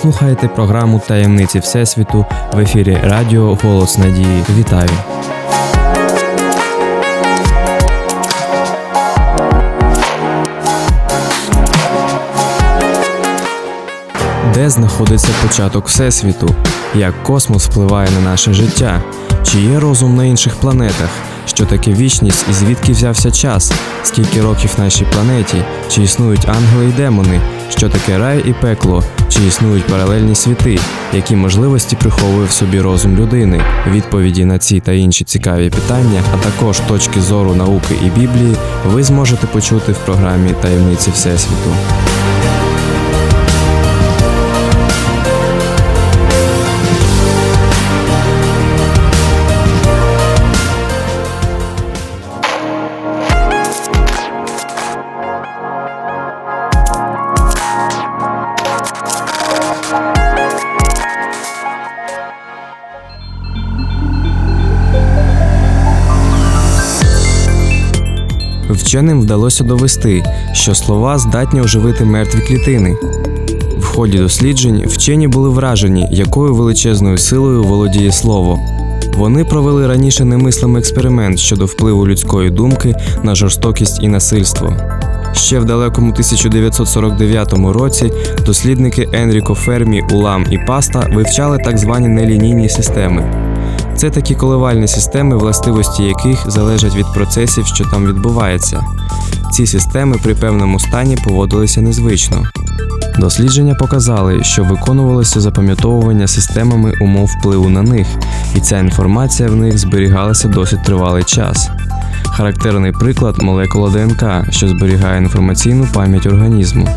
слухаєте програму Таємниці Всесвіту в ефірі Радіо Голос Надії. Вітаю! Де знаходиться початок Всесвіту? Як космос впливає на наше життя? Чи є розум на інших планетах? Що таке вічність і звідки взявся час? Скільки років нашій планеті? Чи існують ангели й демони? Що таке рай і пекло? Чи існують паралельні світи? Які можливості приховує в собі розум людини? Відповіді на ці та інші цікаві питання, а також точки зору науки і Біблії, ви зможете почути в програмі Таємниці Всесвіту. Вченим вдалося довести, що слова здатні оживити мертві клітини. В ході досліджень вчені були вражені, якою величезною силою володіє слово. Вони провели раніше немислимий експеримент щодо впливу людської думки на жорстокість і насильство. Ще в далекому 1949 році дослідники Енріко Фермі, Улам і Паста вивчали так звані нелінійні системи. Це такі коливальні системи, властивості яких залежать від процесів, що там відбувається. Ці системи при певному стані поводилися незвично. Дослідження показали, що виконувалося запам'ятовування системами умов впливу на них, і ця інформація в них зберігалася досить тривалий час. Характерний приклад молекула ДНК, що зберігає інформаційну пам'ять організму.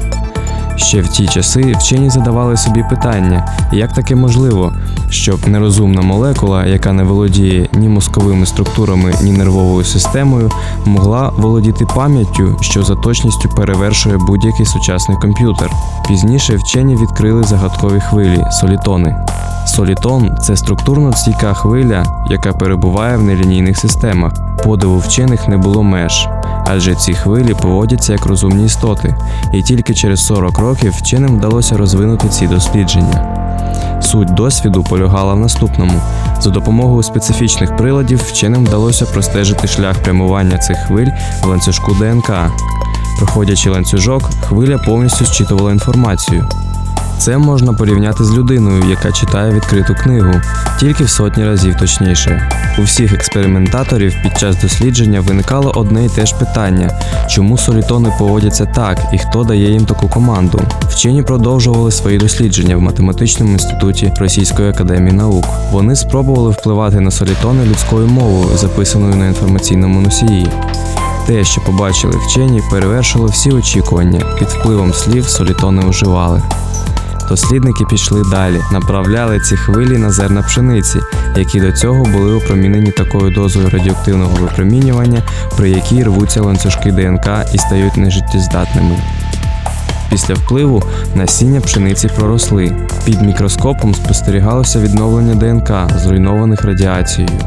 Ще в ті часи вчені задавали собі питання, як таке можливо, щоб нерозумна молекула, яка не володіє ні мозковими структурами, ні нервовою системою, могла володіти пам'яттю, що за точністю перевершує будь-який сучасний комп'ютер. Пізніше вчені відкрили загадкові хвилі солітони. Солітон це структурно стійка хвиля, яка перебуває в нелінійних системах. Подиву вчених не було меж адже ці хвилі поводяться як розумні істоти, і тільки через 40 років вченим вдалося розвинути ці дослідження. Суть досвіду полягала в наступному: за допомогою специфічних приладів вченим вдалося простежити шлях прямування цих хвиль в ланцюжку ДНК. Проходячи ланцюжок, хвиля повністю зчитувала інформацію. Це можна порівняти з людиною, яка читає відкриту книгу, тільки в сотні разів точніше. У всіх експериментаторів під час дослідження виникало одне й те ж питання: чому солітони поводяться так і хто дає їм таку команду? Вчені продовжували свої дослідження в математичному інституті Російської академії наук. Вони спробували впливати на солітони людською мовою, записаною на інформаційному носії. Те, що побачили вчені, перевершило всі очікування. Під впливом слів солітони уживали. Дослідники пішли далі, направляли ці хвилі на зерна пшениці, які до цього були опромінені такою дозою радіоактивного випромінювання, при якій рвуться ланцюжки ДНК і стають нежиттєздатними. Після впливу насіння пшениці проросли. Під мікроскопом спостерігалося відновлення ДНК, зруйнованих радіацією.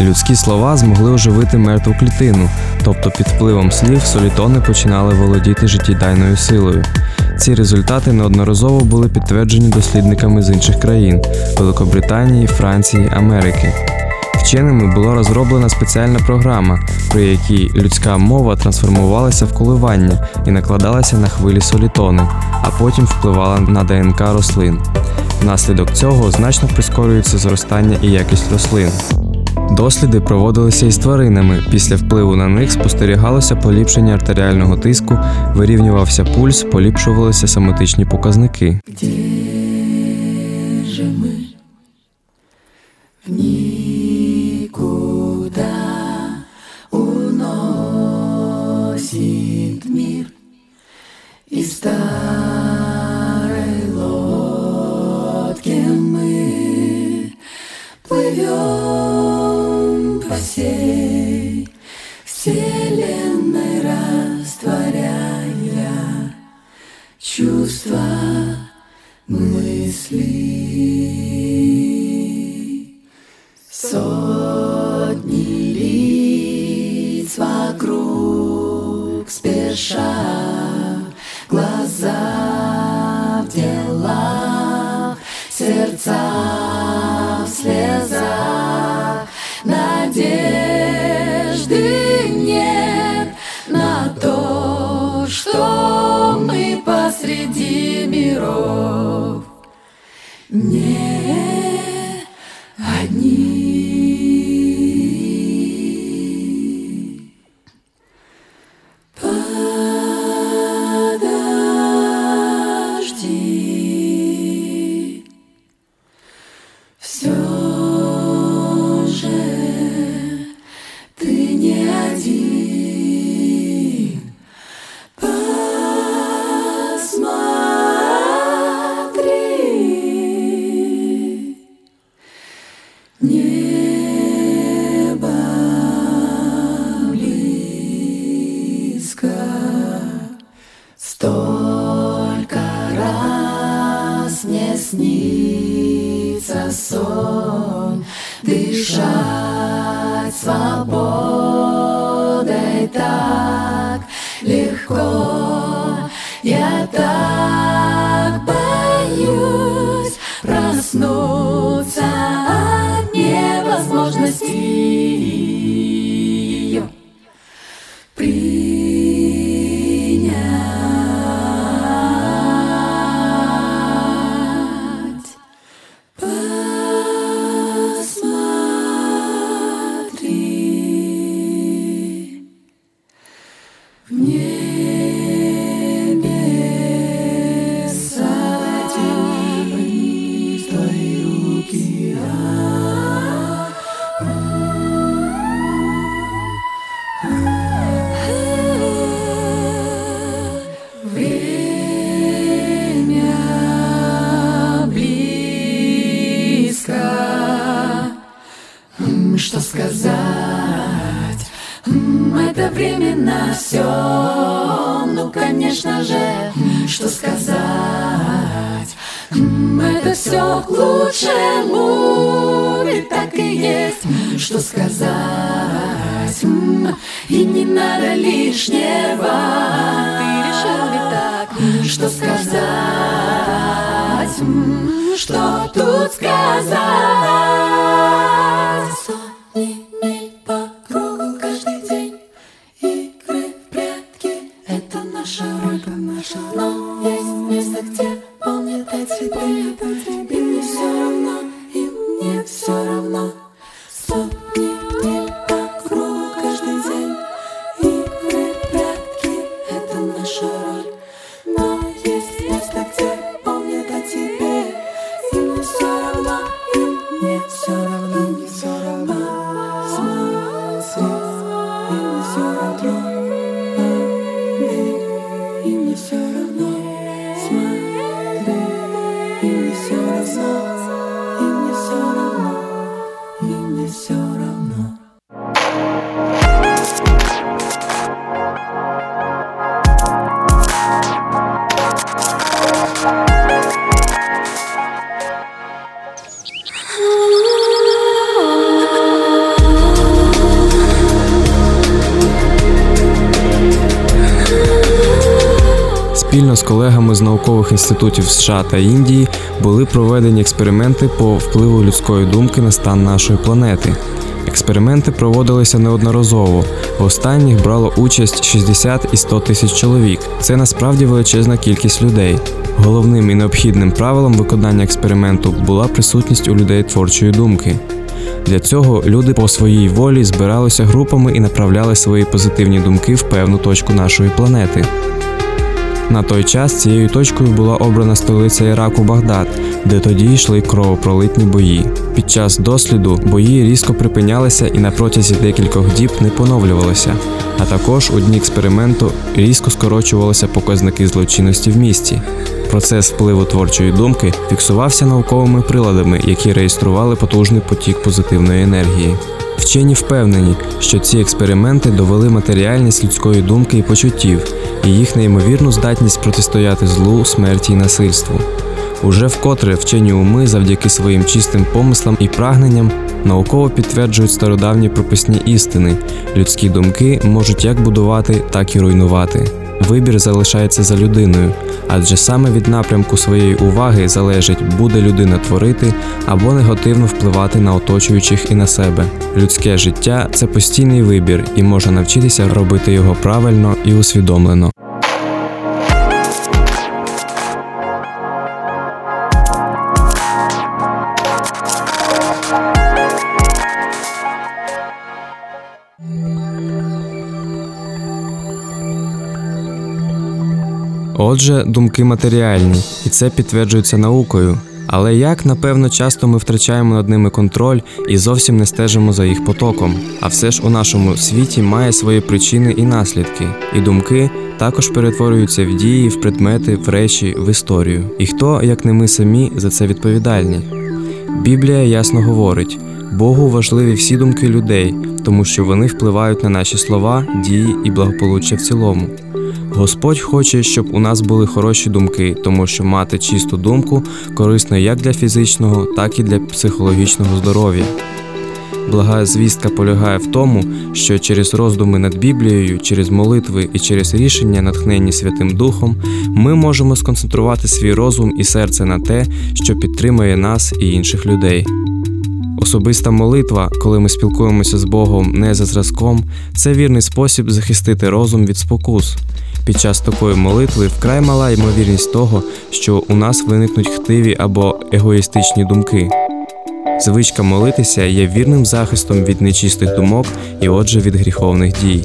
Людські слова змогли оживити мертву клітину, тобто під впливом слів солітони починали володіти життєдайною силою. Ці результати неодноразово були підтверджені дослідниками з інших країн Великобританії, Франції, Америки. Вченими була розроблена спеціальна програма, при якій людська мова трансформувалася в коливання і накладалася на хвилі солітони, а потім впливала на ДНК рослин. Внаслідок цього значно прискорюється зростання і якість рослин. Досліди проводилися із тваринами. Після впливу на них спостерігалося поліпшення артеріального тиску, вирівнювався пульс, поліпшувалися соматичні показники. Де же мы? did. Проснуться от невозможности к лучшему, ведь так и есть. Что сказать? И не надо лишнего. Ты решил ведь так. Что сказать? Что тут сказать? Не все Спільно з колегами з наукових інститутів США та Індії були проведені експерименти по впливу людської думки на стан нашої планети. Експерименти проводилися неодноразово. В останніх брало участь 60 і 100 тисяч чоловік. Це насправді величезна кількість людей. Головним і необхідним правилом виконання експерименту була присутність у людей творчої думки. Для цього люди по своїй волі збиралися групами і направляли свої позитивні думки в певну точку нашої планети. На той час цією точкою була обрана столиця Іраку Багдад, де тоді йшли кровопролитні бої. Під час досліду бої різко припинялися і на протязі декількох діб не поновлювалися. А також у дні експерименту різко скорочувалися показники злочинності в місті. Процес впливу творчої думки фіксувався науковими приладами, які реєстрували потужний потік позитивної енергії. Вчені впевнені, що ці експерименти довели матеріальність людської думки і почуттів, і їх неймовірну здатність протистояти злу, смерті і насильству. Уже вкотре вчені уми завдяки своїм чистим помислам і прагненням науково підтверджують стародавні прописні істини. Людські думки можуть як будувати, так і руйнувати. Вибір залишається за людиною, адже саме від напрямку своєї уваги залежить, буде людина творити або негативно впливати на оточуючих і на себе. Людське життя це постійний вибір, і можна навчитися робити його правильно і усвідомлено. Отже, думки матеріальні, і це підтверджується наукою. Але як, напевно, часто ми втрачаємо над ними контроль і зовсім не стежимо за їх потоком. А все ж у нашому світі має свої причини і наслідки, і думки також перетворюються в дії, в предмети, в речі, в історію. І хто, як не ми самі, за це відповідальні? Біблія ясно говорить: Богу важливі всі думки людей, тому що вони впливають на наші слова, дії і благополуччя в цілому. Господь хоче, щоб у нас були хороші думки, тому що мати чисту думку корисно як для фізичного, так і для психологічного здоров'я. Благая звістка полягає в тому, що через роздуми над Біблією, через молитви і через рішення, натхненні Святим Духом, ми можемо сконцентрувати свій розум і серце на те, що підтримує нас і інших людей. Особиста молитва, коли ми спілкуємося з Богом не за зразком, це вірний спосіб захистити розум від спокус. Під час такої молитви вкрай мала ймовірність того, що у нас виникнуть хтиві або егоїстичні думки. Звичка молитися є вірним захистом від нечистих думок і, отже, від гріховних дій.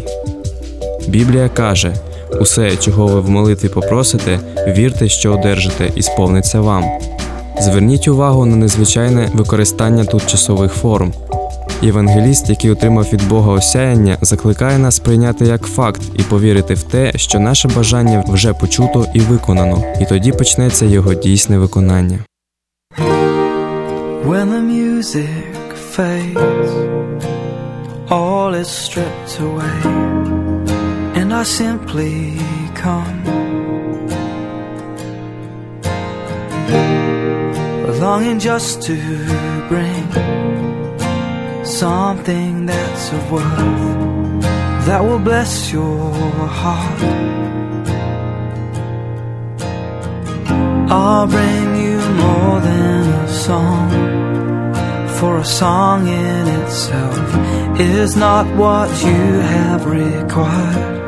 Біблія каже: усе, чого ви в молитві попросите, вірте, що одержите, і сповниться вам. Зверніть увагу на незвичайне використання тут часових форм. Євангеліст, який отримав від Бога осяяння, закликає нас прийняти як факт і повірити в те, що наше бажання вже почуто і виконано, і тоді почнеться його дійсне виконання. When the music fades, all is stripped away, and I simply come. Longing just to bring something that's of worth that will bless your heart. I'll bring you more than a song, for a song in itself is not what you have required.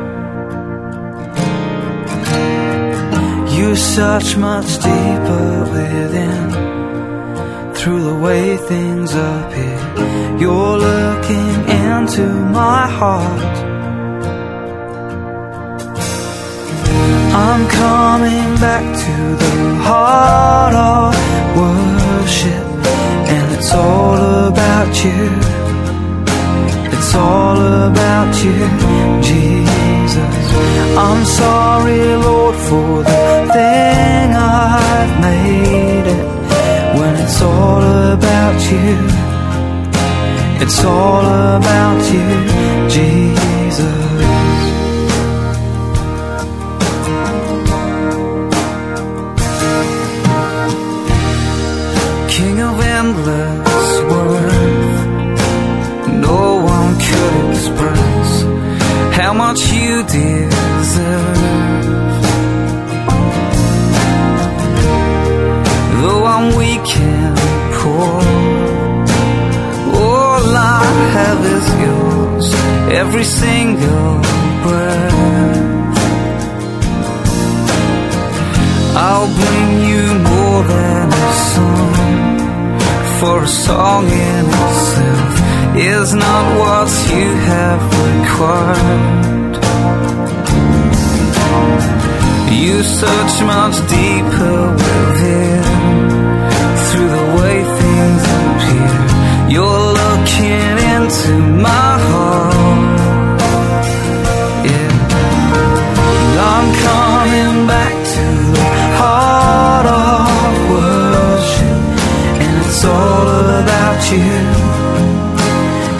You search much deeper within, through the way things appear. You're looking into my heart. I'm coming back to the heart of worship, and it's all about you. It's all about you, Jesus. I'm sorry, Lord, for the thing I've made it's all about you, it's all about you, Jesus. King of endless worth, no one could express how much you deserve. Every single breath. I'll bring you more than a song, for a song in itself is not what you have required. You search much deeper you.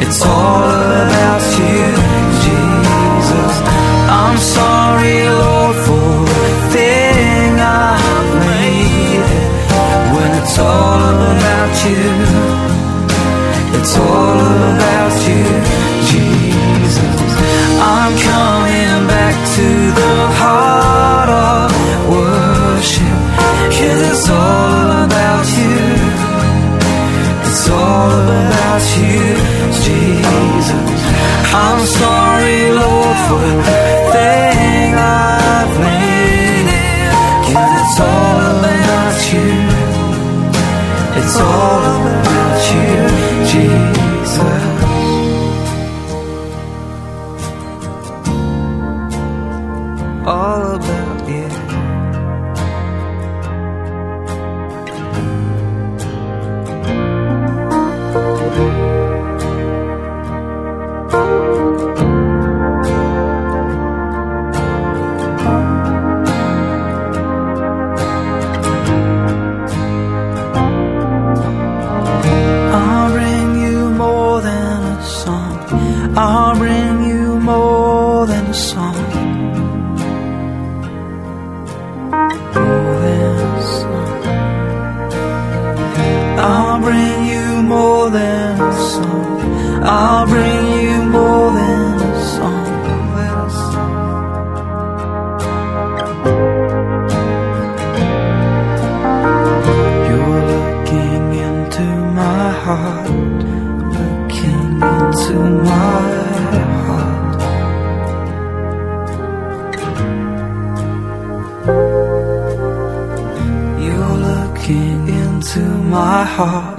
It's all heart,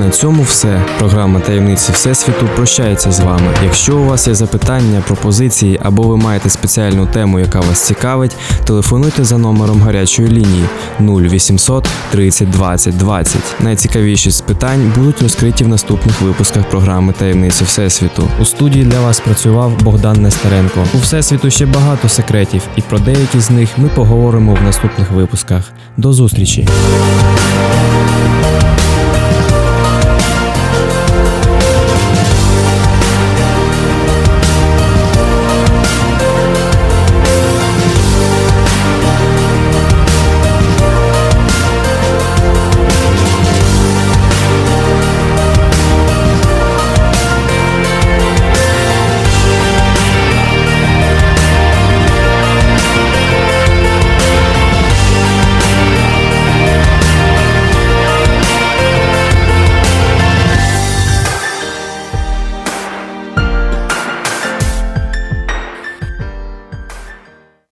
На цьому все. Програма таємниці Всесвіту прощається з вами. Якщо у вас є запитання, пропозиції або ви маєте спеціальну тему, яка вас цікавить, телефонуйте за номером гарячої лінії 0800 30 20 20. Найцікавіші з питань будуть розкриті в наступних випусках програми Таємниці Всесвіту. У студії для вас працював Богдан Нестеренко. У Всесвіту ще багато секретів, і про деякі з них ми поговоримо в наступних випусках. До зустрічі!